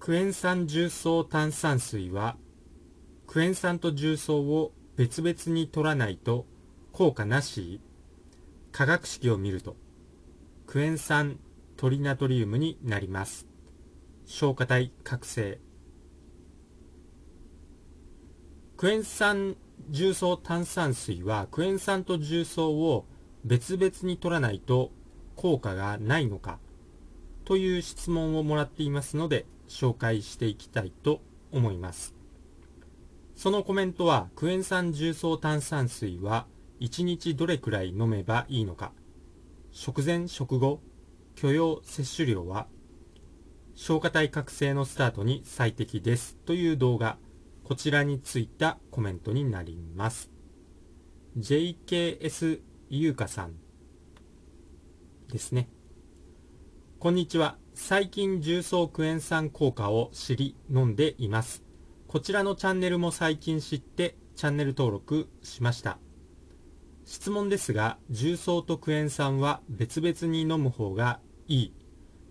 クエン酸重曹炭酸水はクエン酸と重曹を別々に取らないと効果なし。化学式を見るとクエン酸トリナトリウムになります。消化体覚醒。クエン酸重曹炭酸水はクエン酸と重曹を別々に取らないと効果がないのか。という質問をもらっていますので紹介していきたいと思います。そのコメントはクエン酸重曹炭酸水は1日どれくらい飲めばいいのか。食前食後許容摂取量は消化体覚醒のスタートに最適ですという動画こちらについたコメントになります。JKS 優香さんですね。こんにちは。最近重曹クエン酸効果を知り飲んでいます。こちらのチャンネルも最近知ってチャンネル登録しました。質問ですが重曹とクエン酸は別々に飲む方がいい。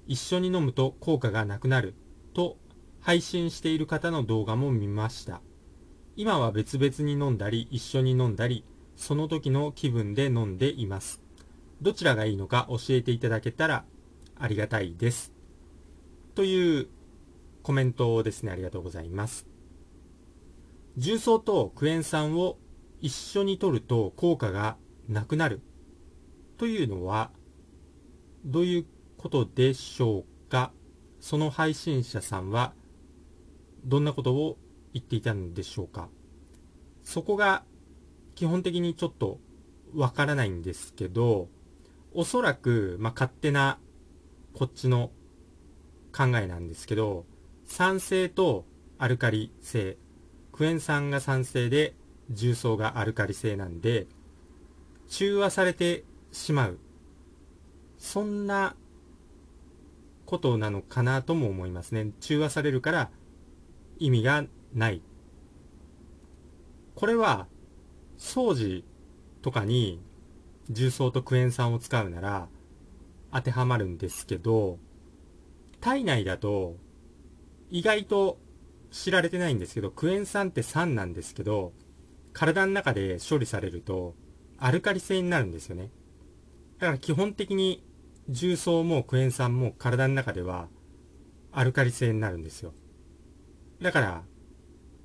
一緒に飲むと効果がなくなる。と配信している方の動画も見ました。今は別々に飲んだり一緒に飲んだりその時の気分で飲んでいます。どちらがいいのか教えていただけたらありがたいです。というコメントをですね。ありがとうございます。重曹とクエン酸を一緒に摂ると効果がなくなる。というのはどういうことでしょうか？その配信者さんはどんなことを言っていたんでしょうか？そこが基本的にちょっとわからないんですけどおそらく、まあ、勝手なこっちの考えなんですけど酸性とアルカリ性。クエン酸が酸性で重曹がアルカリ性なんで中和されてしまう。そんなことなのかなとも思いますね。中和されるから意味がない。これは掃除とかに重曹とクエン酸を使うなら当てはまるんですけど体内だと意外と知られてないんですけどクエン酸って酸なんですけど体の中で処理されるとアルカリ性になるんですよね。だから基本的に重曹もクエン酸も体の中ではアルカリ性になるんですよ。だから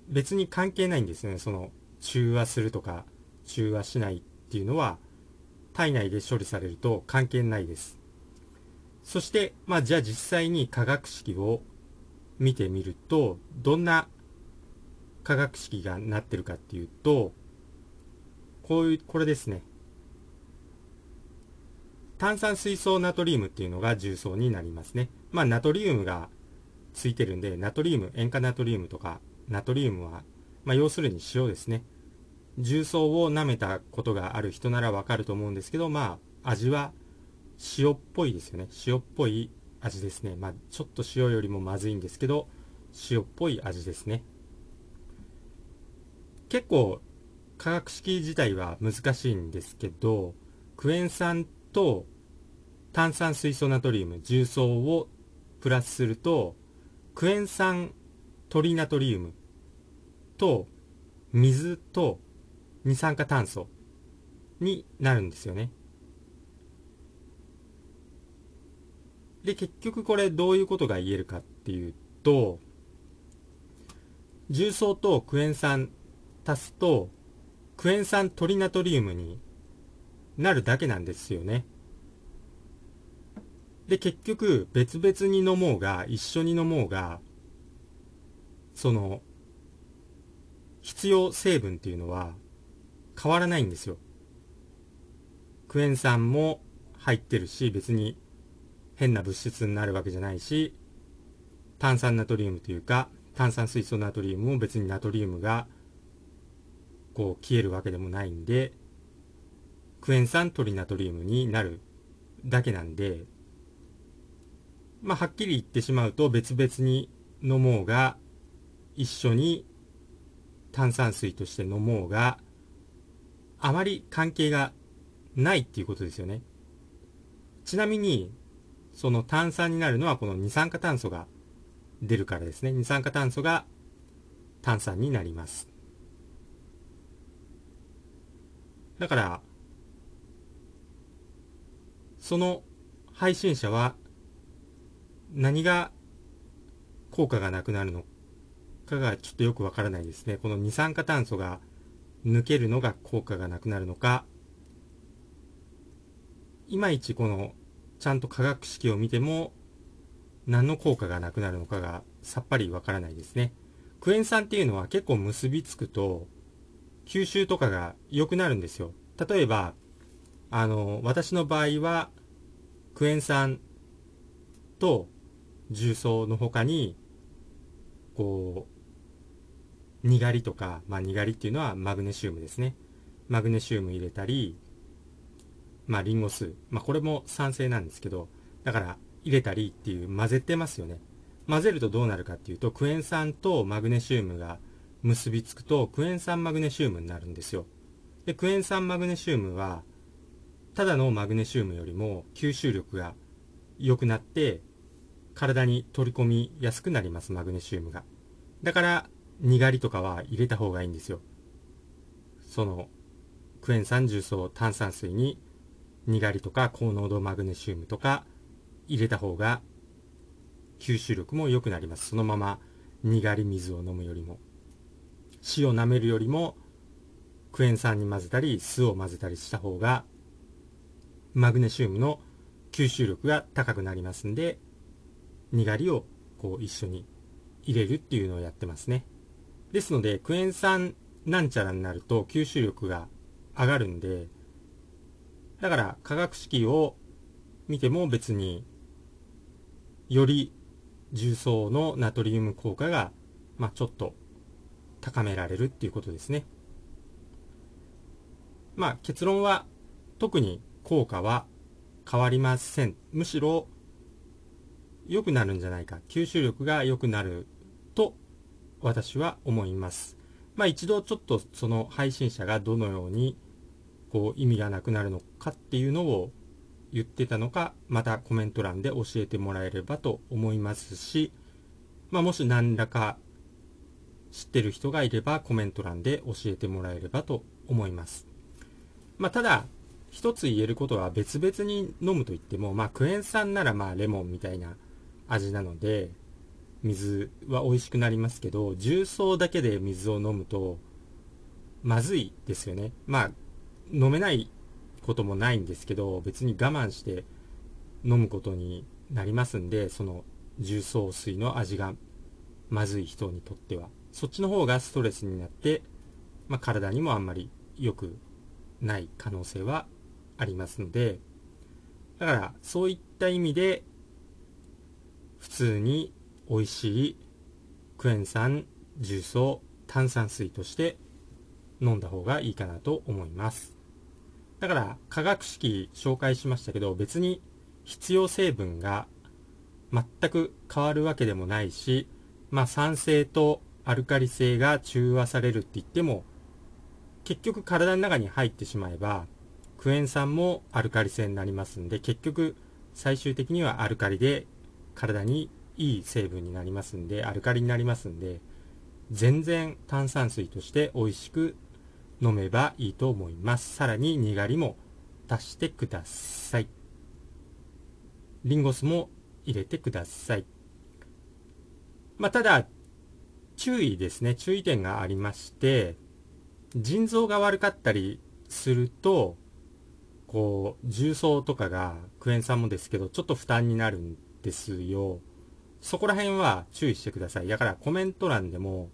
別に関係ないんですね。その中和するとか中和しないっていうのは体内で処理されると関係ないです。そしてまあじゃあ実際に化学式を見てみるとどんな化学式がなってるかっていうとこういうこれですね。炭酸水素ナトリウムっていうのが重曹になりますね。まあナトリウムがついてるんでナトリウム塩化ナトリウムとかナトリウムは、まあ、要するに塩ですね。重曹を舐めたことがある人ならわかると思うんですけどまあ味は塩っぽいですよね。塩っぽい味ですね。まあちょっと塩よりもまずいんですけど塩っぽい味ですね。結構化学式自体は難しいんですけどクエン酸と炭酸水素ナトリウム重曹をプラスするとクエン酸トリナトリウムと水と二酸化炭素になるんですよね。で、結局これどういうことが言えるかっていうと、重曹とクエン酸足すと、クエン酸トリナトリウムになるだけなんですよね。で、結局別々に飲もうが一緒に飲もうが、その、必要成分っていうのは変わらないんですよ。クエン酸も入ってるし、別に変な物質になるわけじゃないし、炭酸ナトリウムというか、炭酸水素ナトリウムも別にナトリウムがこう消えるわけでもないんで、クエン酸トリナトリウムになるだけなんで、まあ、はっきり言ってしまうと別々に飲もうが、一緒に炭酸水として飲もうが、あまり関係がないっていうことですよね。ちなみに、その炭酸になるのはこの二酸化炭素が出るからですね。二酸化炭素が炭酸になります。だから、その配信者は何が効果がなくなるのかがちょっとよくわからないですね。この二酸化炭素が抜けるのが効果がなくなるのか、いまいちこのちゃんと化学式を見ても何の効果がなくなるのかがさっぱりわからないですね。クエン酸っていうのは結構結びつくと吸収とかが良くなるんですよ。例えば、あの、私の場合はクエン酸と重曹の他にこう、にがりとか、まあ、にがりっていうのはマグネシウムですね。マグネシウム入れたり、まあ、リンゴ酢。まあ、これも酸性なんですけど、だから入れたりっていう混ぜてますよね。混ぜるとどうなるかっていうと、クエン酸とマグネシウムが結びつくと、クエン酸マグネシウムになるんですよ。で、クエン酸マグネシウムは、ただのマグネシウムよりも吸収力が良くなって、体に取り込みやすくなります、マグネシウムが。だから、にがりとかは入れた方がいいんですよ。その、クエン酸重曹炭酸水に、にがりとか高濃度マグネシウムとか入れた方が、吸収力も良くなります。そのまま、にがり水を飲むよりも。塩を舐めるよりも、クエン酸に混ぜたり、酢を混ぜたりした方が、マグネシウムの吸収力が高くなりますんで、にがりをこう一緒に入れるっていうのをやってますね。ですので、クエン酸なんちゃらになると吸収力が上がるんで、だから化学式を見ても別により重曹のナトリウム効果が、まあ、ちょっと高められるっていうことですね。まあ結論は特に効果は変わりません。むしろ良くなるんじゃないか。吸収力が良くなると私は思います。まあ一度ちょっとその配信者がどのようにこう意味がなくなるのかっていうのを言ってたのか、またコメント欄で教えてもらえればと思いますし、まあもし何らか知ってる人がいればコメント欄で教えてもらえればと思います。まあただ、一つ言えることは別々に飲むと言っても、まあクエン酸ならまあレモンみたいな味なので、水は美味しくなりますけど、重曹だけで水を飲むと、まずいですよね。まあ、飲めないこともないんですけど、別に我慢して飲むことになりますんで、その重曹水の味がまずい人にとっては。そっちの方がストレスになって、まあ、体にもあんまり良くない可能性はありますので、だからそういった意味で普通に美味しいクエン酸重曹炭酸水として飲んだ方がいいかなと思いますだから化学式紹介しましたけど別に必要成分が全く変わるわけでもないしまあ酸性とアルカリ性が中和されるって言っても結局体の中に入ってしまえばクエン酸もアルカリ性になりますんで結局最終的にはアルカリで体にいい成分になりますんで、アルカリになりますんで、全然炭酸水として美味しく飲めばいいと思います。さらににがりも足してください。リンゴ酢も入れてください。まあ、ただ、注意ですね。注意点がありまして、腎臓が悪かったりすると、こう、重曹とかがクエン酸もですけど、ちょっと負担になるんですよ。そこら辺は注意してください。だからコメント欄でも、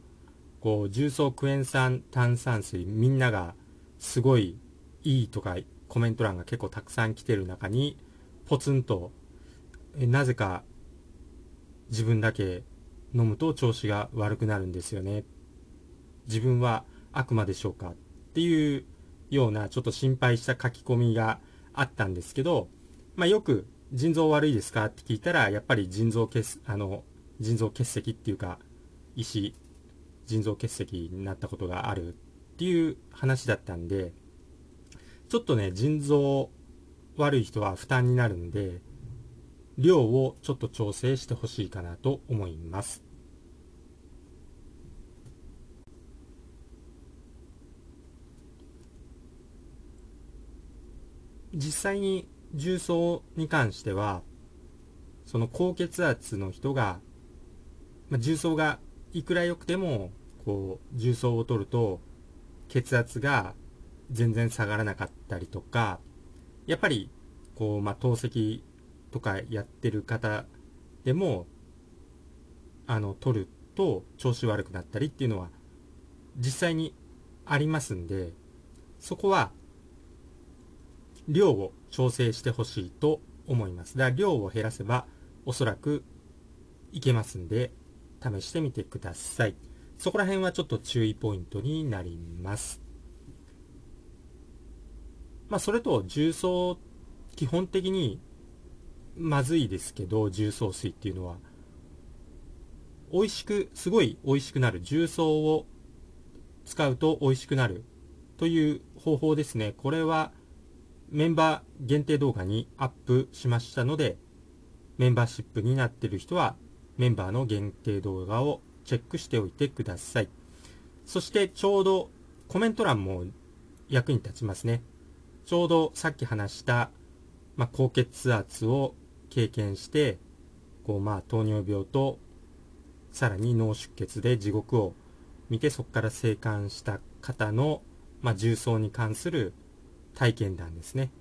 こう、重曹クエン酸炭酸水みんながすごいいいとかコメント欄が結構たくさん来てる中に、ポツンと、えなぜか自分だけ飲むと調子が悪くなるんですよね。自分は悪魔でしょうかっていうようなちょっと心配した書き込みがあったんですけど、まあよく腎臓悪いですかって聞いたら、やっぱり腎臓結、あの、腎臓結石っていうか、石、腎臓結石になったことがあるっていう話だったんで、ちょっとね、腎臓悪い人は負担になるんで、量をちょっと調整してほしいかなと思います。実際に重曹に関してはその高血圧の人が、まあ、重曹がいくら良くてもこう重曹を取ると血圧が全然下がらなかったりとかやっぱりこう、まあ、透析とかやってる方でもあの取ると調子悪くなったりっていうのは実際にありますんでそこは量を調整してほしいと思います。だから量を減らせばおそらくいけますんで試してみてください。そこら辺はちょっと注意ポイントになります。まあそれと重曹基本的にまずいですけど重曹水っていうのは美味しくすごい美味しくなる重曹を使うと美味しくなるという方法ですねこれはメンバー限定動画にアップしましたので、メンバーシップになっている人は、メンバーの限定動画をチェックしておいてください。そしてちょうどコメント欄も役に立ちますね。ちょうどさっき話した、まあ、高血圧を経験して、こうまあ糖尿病とさらに脳出血で地獄を見てそこから生還した方の、まあ、重曹に関する体験談ですね。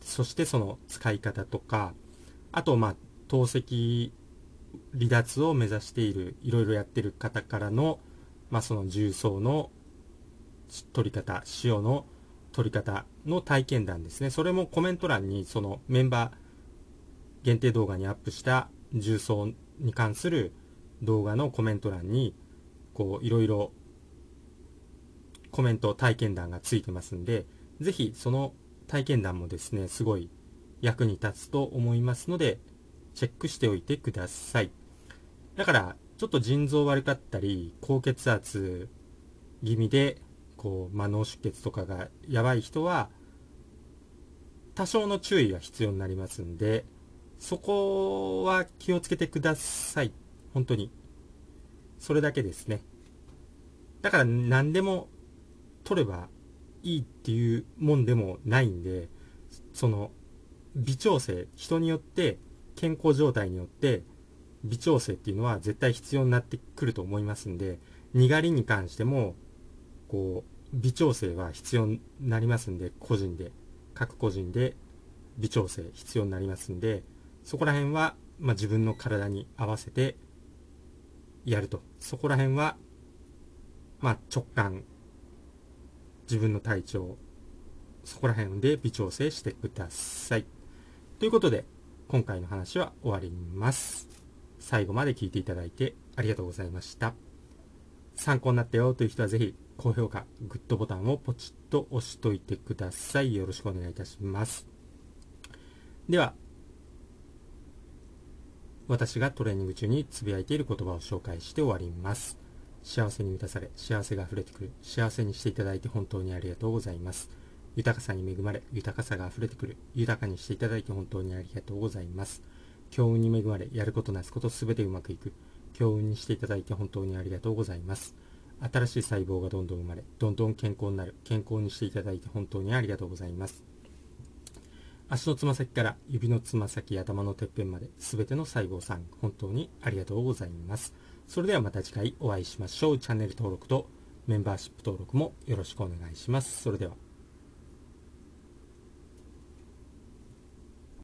そしてその使い方とか、あと、まあ、透析離脱を目指している、いろいろやってる方からの、まあ、その重曹の取り方、塩の取り方の体験談ですね。それもコメント欄に、そのメンバー限定動画にアップした重曹に関する動画のコメント欄に、こう、いろいろコメント、体験談がついてますんで、ぜひその体験談もですね、すごい役に立つと思いますので、チェックしておいてください。だから、ちょっと腎臓悪かったり、高血圧気味で、こう、まあ、脳出血とかがやばい人は、多少の注意が必要になりますんで、そこは気をつけてください。本当に。それだけですね。だから何でも取ればいいっていうもんでもないんで、その、微調整、人によって、健康状態によって、微調整っていうのは絶対必要になってくると思いますんで、にがりに関しても、こう、微調整は必要になりますんで、個人で、各個人で微調整必要になりますんで、そこら辺は、まあ、自分の体に合わせてやると。そこら辺は、まあ、直感自分の体調、そこら辺で微調整してください。ということで、今回の話は終わります。最後まで聞いていただいてありがとうございました。参考になったよという人はぜひ高評価、グッドボタンをポチッと押しといてください。よろしくお願いいたします。では、私がトレーニング中につぶやいている言葉を紹介して終わります。幸せに満たされ、幸せが溢れてくる、幸せにしていただいて本当にありがとうございます。豊かさに恵まれ、豊かさが溢れてくる、豊かにしていただいて本当にありがとうございます。強運に恵まれ、やることなすことすべてうまくいく、強運にしていただいて本当にありがとうございます。新しい細胞がどんどん生まれ、どんどん健康になる、健康にしていただいて本当にありがとうございます。足のつま先から指のつま先、頭のてっぺんまで、すべての細胞さん、本当にありがとうございます。それではまた次回お会いしましょう。チャンネル登録とメンバーシップ登録もよろしくお願いします。それでは。